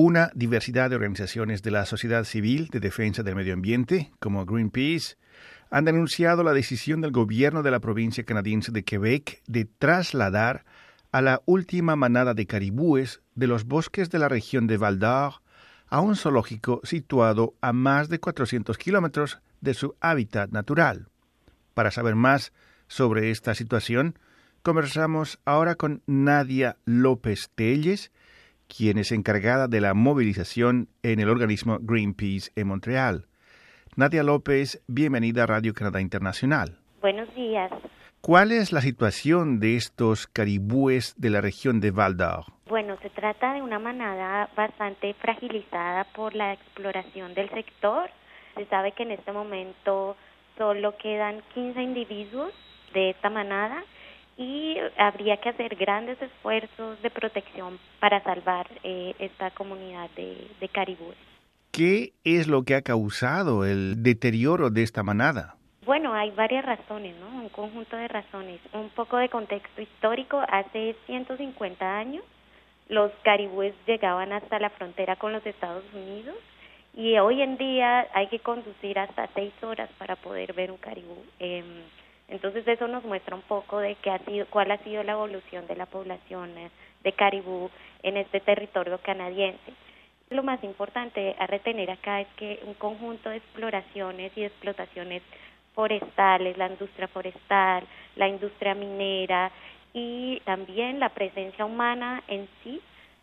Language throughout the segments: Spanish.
Una diversidad de organizaciones de la sociedad civil de defensa del medio ambiente, como Greenpeace, han denunciado la decisión del gobierno de la provincia canadiense de Quebec de trasladar a la última manada de caribúes de los bosques de la región de Val d'Or a un zoológico situado a más de 400 kilómetros de su hábitat natural. Para saber más sobre esta situación, conversamos ahora con Nadia López Telles, quien es encargada de la movilización en el organismo Greenpeace en Montreal. Nadia López, bienvenida a Radio Canadá Internacional. Buenos días. ¿Cuál es la situación de estos caribúes de la región de Val d'Or? Bueno, se trata de una manada bastante fragilizada por la exploración del sector. Se sabe que en este momento solo quedan 15 individuos de esta manada y habría que hacer grandes esfuerzos de protección para salvar eh, esta comunidad de, de caribúes. ¿Qué es lo que ha causado el deterioro de esta manada? Bueno, hay varias razones, ¿no? Un conjunto de razones. Un poco de contexto histórico. Hace 150 años los caribúes llegaban hasta la frontera con los Estados Unidos y hoy en día hay que conducir hasta seis horas para poder ver un caribú. Eh, entonces eso nos muestra un poco de qué ha sido, cuál ha sido la evolución de la población eh, de caribú en este territorio canadiense. Lo más importante a retener acá es que un conjunto de exploraciones y explotaciones forestales, la industria forestal, la industria minera y también la presencia humana en sí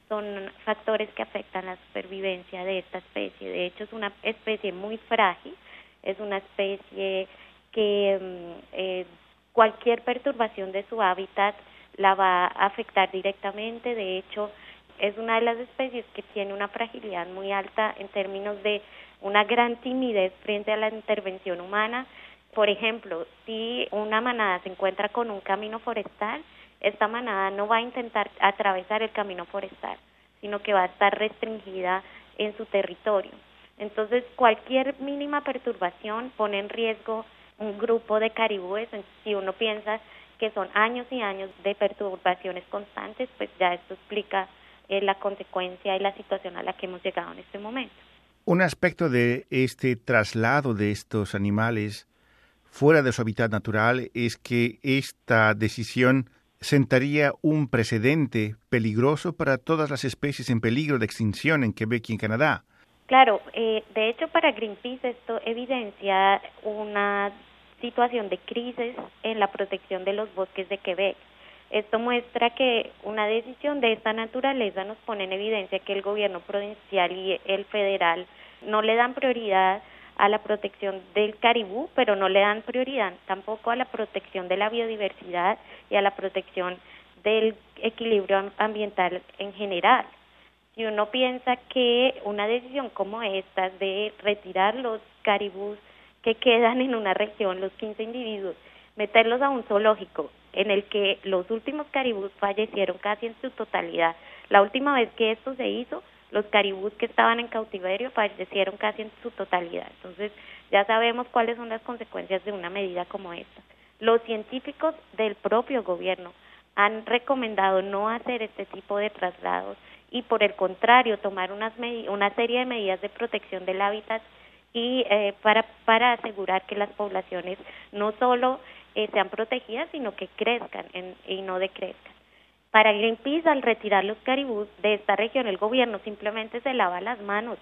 son factores que afectan la supervivencia de esta especie. De hecho, es una especie muy frágil, es una especie que mm, eh, cualquier perturbación de su hábitat la va a afectar directamente. De hecho, es una de las especies que tiene una fragilidad muy alta en términos de una gran timidez frente a la intervención humana por ejemplo, si una manada se encuentra con un camino forestal, esta manada no va a intentar atravesar el camino forestal, sino que va a estar restringida en su territorio. Entonces, cualquier mínima perturbación pone en riesgo un grupo de caribúes. Si uno piensa que son años y años de perturbaciones constantes, pues ya esto explica eh, la consecuencia y la situación a la que hemos llegado en este momento. Un aspecto de este traslado de estos animales fuera de su hábitat natural es que esta decisión sentaría un precedente peligroso para todas las especies en peligro de extinción en Quebec y en Canadá. Claro, eh, de hecho para Greenpeace esto evidencia una situación de crisis en la protección de los bosques de Quebec. Esto muestra que una decisión de esta naturaleza nos pone en evidencia que el gobierno provincial y el federal no le dan prioridad a la protección del caribú, pero no le dan prioridad tampoco a la protección de la biodiversidad y a la protección del equilibrio ambiental en general. Si uno piensa que una decisión como esta de retirar los caribús que quedan en una región, los 15 individuos, meterlos a un zoológico en el que los últimos caribús fallecieron casi en su totalidad. La última vez que esto se hizo los caribús que estaban en cautiverio fallecieron casi en su totalidad. Entonces, ya sabemos cuáles son las consecuencias de una medida como esta. Los científicos del propio gobierno han recomendado no hacer este tipo de traslados y, por el contrario, tomar unas una serie de medidas de protección del hábitat y eh, para, para asegurar que las poblaciones no solo eh, sean protegidas, sino que crezcan y no decrezcan. Para Greenpeace, al retirar los caribús de esta región, el gobierno simplemente se lava las manos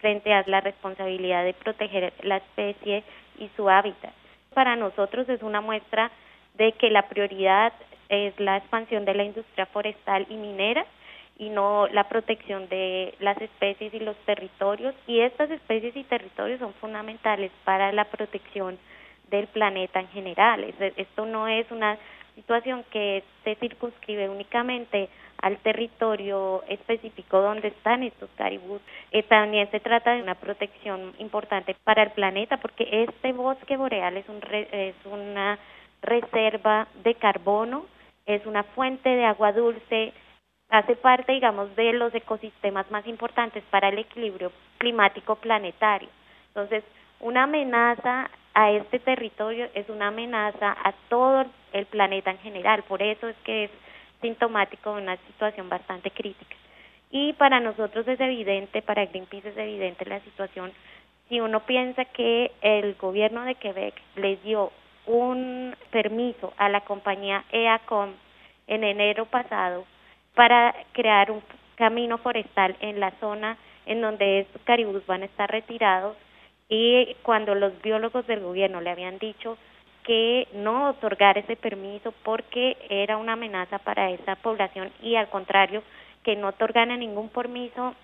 frente a la responsabilidad de proteger la especie y su hábitat. Para nosotros es una muestra de que la prioridad es la expansión de la industria forestal y minera y no la protección de las especies y los territorios. Y estas especies y territorios son fundamentales para la protección del planeta en general. Esto no es una situación que se circunscribe únicamente al territorio específico donde están estos caribús. Eh, también se trata de una protección importante para el planeta porque este bosque boreal es, un es una reserva de carbono, es una fuente de agua dulce, hace parte, digamos, de los ecosistemas más importantes para el equilibrio climático planetario. Entonces, una amenaza a este territorio es una amenaza a todo el planeta en general, por eso es que es sintomático de una situación bastante crítica. Y para nosotros es evidente, para Greenpeace es evidente la situación. Si uno piensa que el gobierno de Quebec les dio un permiso a la compañía EACOM en enero pasado para crear un camino forestal en la zona en donde estos caribús van a estar retirados y cuando los biólogos del gobierno le habían dicho que no otorgar ese permiso porque era una amenaza para esa población y al contrario que no otorgaran ningún permiso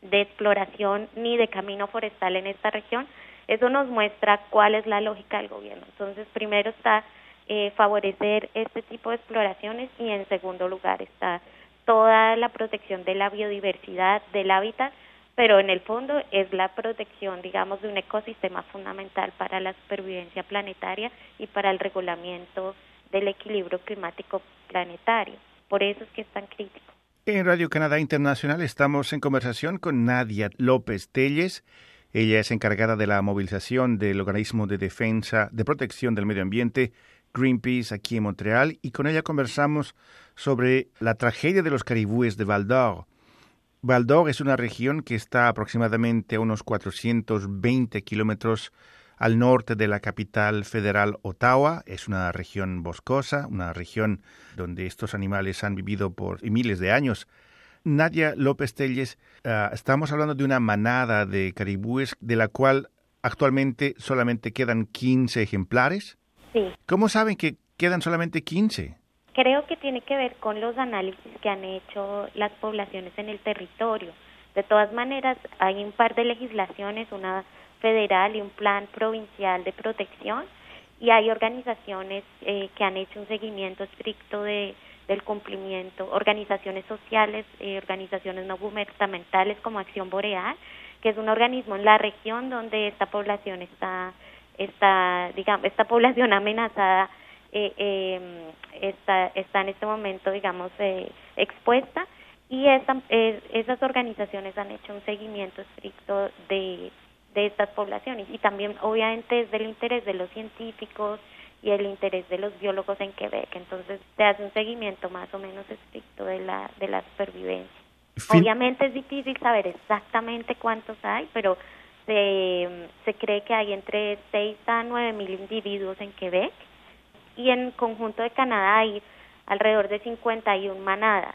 de exploración ni de camino forestal en esta región, eso nos muestra cuál es la lógica del gobierno. Entonces, primero está eh, favorecer este tipo de exploraciones y en segundo lugar está toda la protección de la biodiversidad, del hábitat, pero en el fondo es la protección, digamos, de un ecosistema fundamental para la supervivencia planetaria y para el regulamiento del equilibrio climático planetario. Por eso es que es tan crítico. En Radio Canadá Internacional estamos en conversación con Nadia López Telles. Ella es encargada de la movilización del organismo de defensa de protección del medio ambiente Greenpeace aquí en Montreal y con ella conversamos sobre la tragedia de los caribúes de Val d'Or. Val d'Or es una región que está aproximadamente a unos 420 kilómetros al norte de la capital federal Ottawa. Es una región boscosa, una región donde estos animales han vivido por miles de años. Nadia López Telles, ah, estamos hablando de una manada de caribúes de la cual actualmente solamente quedan 15 ejemplares. Sí. ¿Cómo saben que quedan solamente 15? Creo que tiene que ver con los análisis que han hecho las poblaciones en el territorio. De todas maneras, hay un par de legislaciones, una federal y un plan provincial de protección, y hay organizaciones eh, que han hecho un seguimiento estricto de, del cumplimiento, organizaciones sociales, eh, organizaciones no gubernamentales como Acción Boreal, que es un organismo en la región donde esta población está está, digamos, esta población amenazada eh, eh, está, está en este momento, digamos, eh, expuesta y esa, eh, esas organizaciones han hecho un seguimiento estricto de, de estas poblaciones y también obviamente es del interés de los científicos y el interés de los biólogos en Quebec, entonces se hace un seguimiento más o menos estricto de la, de la supervivencia. Obviamente es difícil saber exactamente cuántos hay, pero se, cree que hay entre 6 a 9 mil individuos en Quebec y en conjunto de Canadá hay alrededor de 51 manadas,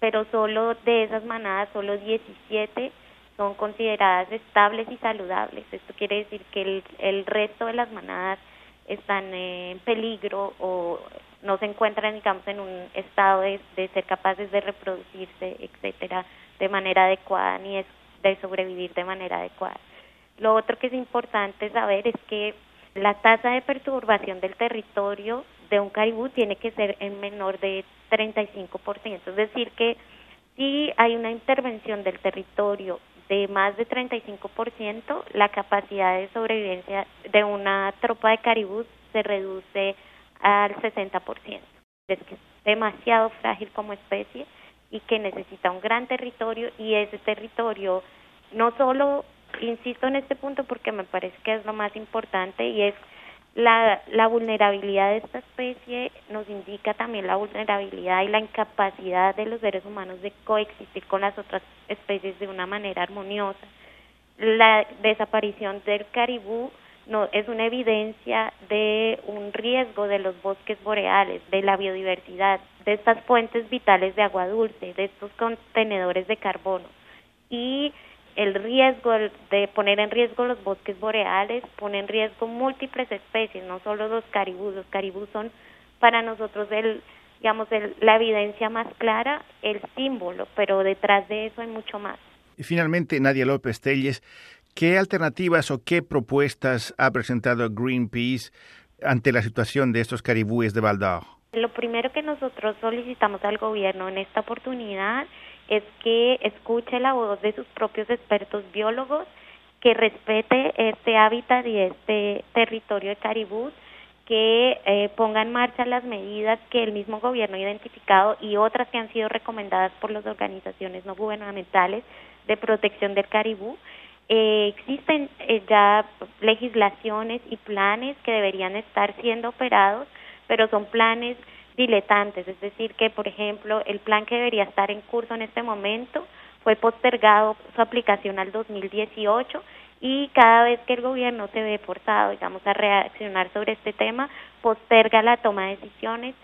pero solo de esas manadas, solo 17 son consideradas estables y saludables. Esto quiere decir que el, el resto de las manadas están en peligro o no se encuentran, digamos, en un estado de, de ser capaces de reproducirse, etcétera, de manera adecuada ni es de sobrevivir de manera adecuada. Lo otro que es importante saber es que la tasa de perturbación del territorio de un caribú tiene que ser en menor de 35%, es decir que si hay una intervención del territorio de más de 35%, la capacidad de sobrevivencia de una tropa de caribú se reduce al 60%. Es que es demasiado frágil como especie y que necesita un gran territorio y ese territorio no solo, insisto en este punto porque me parece que es lo más importante y es la, la vulnerabilidad de esta especie nos indica también la vulnerabilidad y la incapacidad de los seres humanos de coexistir con las otras especies de una manera armoniosa. La desaparición del caribú no es una evidencia de un riesgo de los bosques boreales, de la biodiversidad, de estas fuentes vitales de agua dulce, de estos contenedores de carbono. Y el riesgo de poner en riesgo los bosques boreales pone en riesgo múltiples especies, no solo los caribús. Los caribús son para nosotros el, digamos, el, la evidencia más clara, el símbolo, pero detrás de eso hay mucho más. Y finalmente, Nadia López Telles, ¿qué alternativas o qué propuestas ha presentado Greenpeace ante la situación de estos caribúes de Valdor? Lo primero que nosotros solicitamos al gobierno en esta oportunidad es que escuche la voz de sus propios expertos biólogos, que respete este hábitat y este territorio de caribú, que eh, ponga en marcha las medidas que el mismo gobierno ha identificado y otras que han sido recomendadas por las organizaciones no gubernamentales de protección del caribú. Eh, existen eh, ya legislaciones y planes que deberían estar siendo operados, pero son planes diletantes, es decir, que por ejemplo el plan que debería estar en curso en este momento fue postergado su aplicación al 2018 y cada vez que el gobierno se ve forzado, digamos, a reaccionar sobre este tema, posterga la toma de decisiones.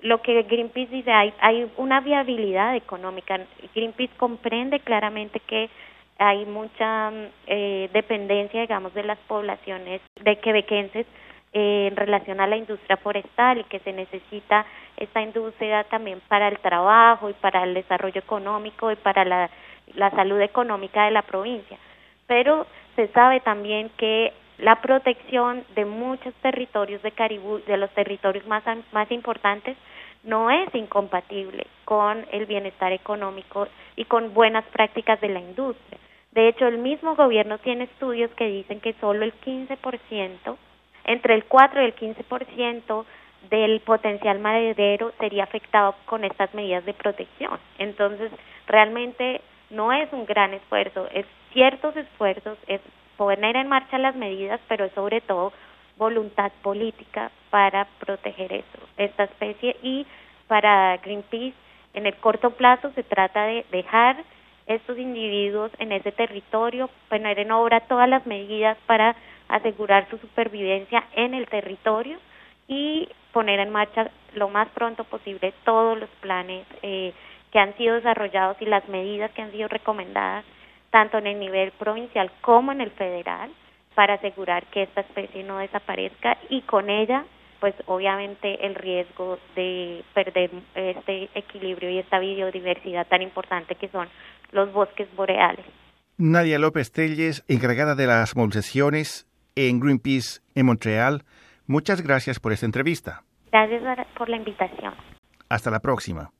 Lo que Greenpeace dice, hay, hay una viabilidad económica. Greenpeace comprende claramente que hay mucha eh, dependencia, digamos, de las poblaciones de quebequenses eh, en relación a la industria forestal y que se necesita esta industria también para el trabajo y para el desarrollo económico y para la, la salud económica de la provincia. Pero se sabe también que la protección de muchos territorios de Caribú, de los territorios más, más importantes, no es incompatible con el bienestar económico y con buenas prácticas de la industria. De hecho, el mismo gobierno tiene estudios que dicen que solo el 15%, entre el 4 y el 15% del potencial maderero sería afectado con estas medidas de protección. Entonces, realmente no es un gran esfuerzo, es ciertos esfuerzos, es poner en marcha las medidas, pero es sobre todo voluntad política para proteger eso, esta especie. Y para Greenpeace en el corto plazo se trata de dejar estos individuos en ese territorio, poner en obra todas las medidas para asegurar su supervivencia en el territorio y poner en marcha lo más pronto posible todos los planes eh, que han sido desarrollados y las medidas que han sido recomendadas tanto en el nivel provincial como en el federal para asegurar que esta especie no desaparezca y con ella pues obviamente el riesgo de perder este equilibrio y esta biodiversidad tan importante que son los bosques boreales. Nadia López Telles, encargada de las movilizaciones en Greenpeace en Montreal, muchas gracias por esta entrevista. Gracias por la invitación. Hasta la próxima.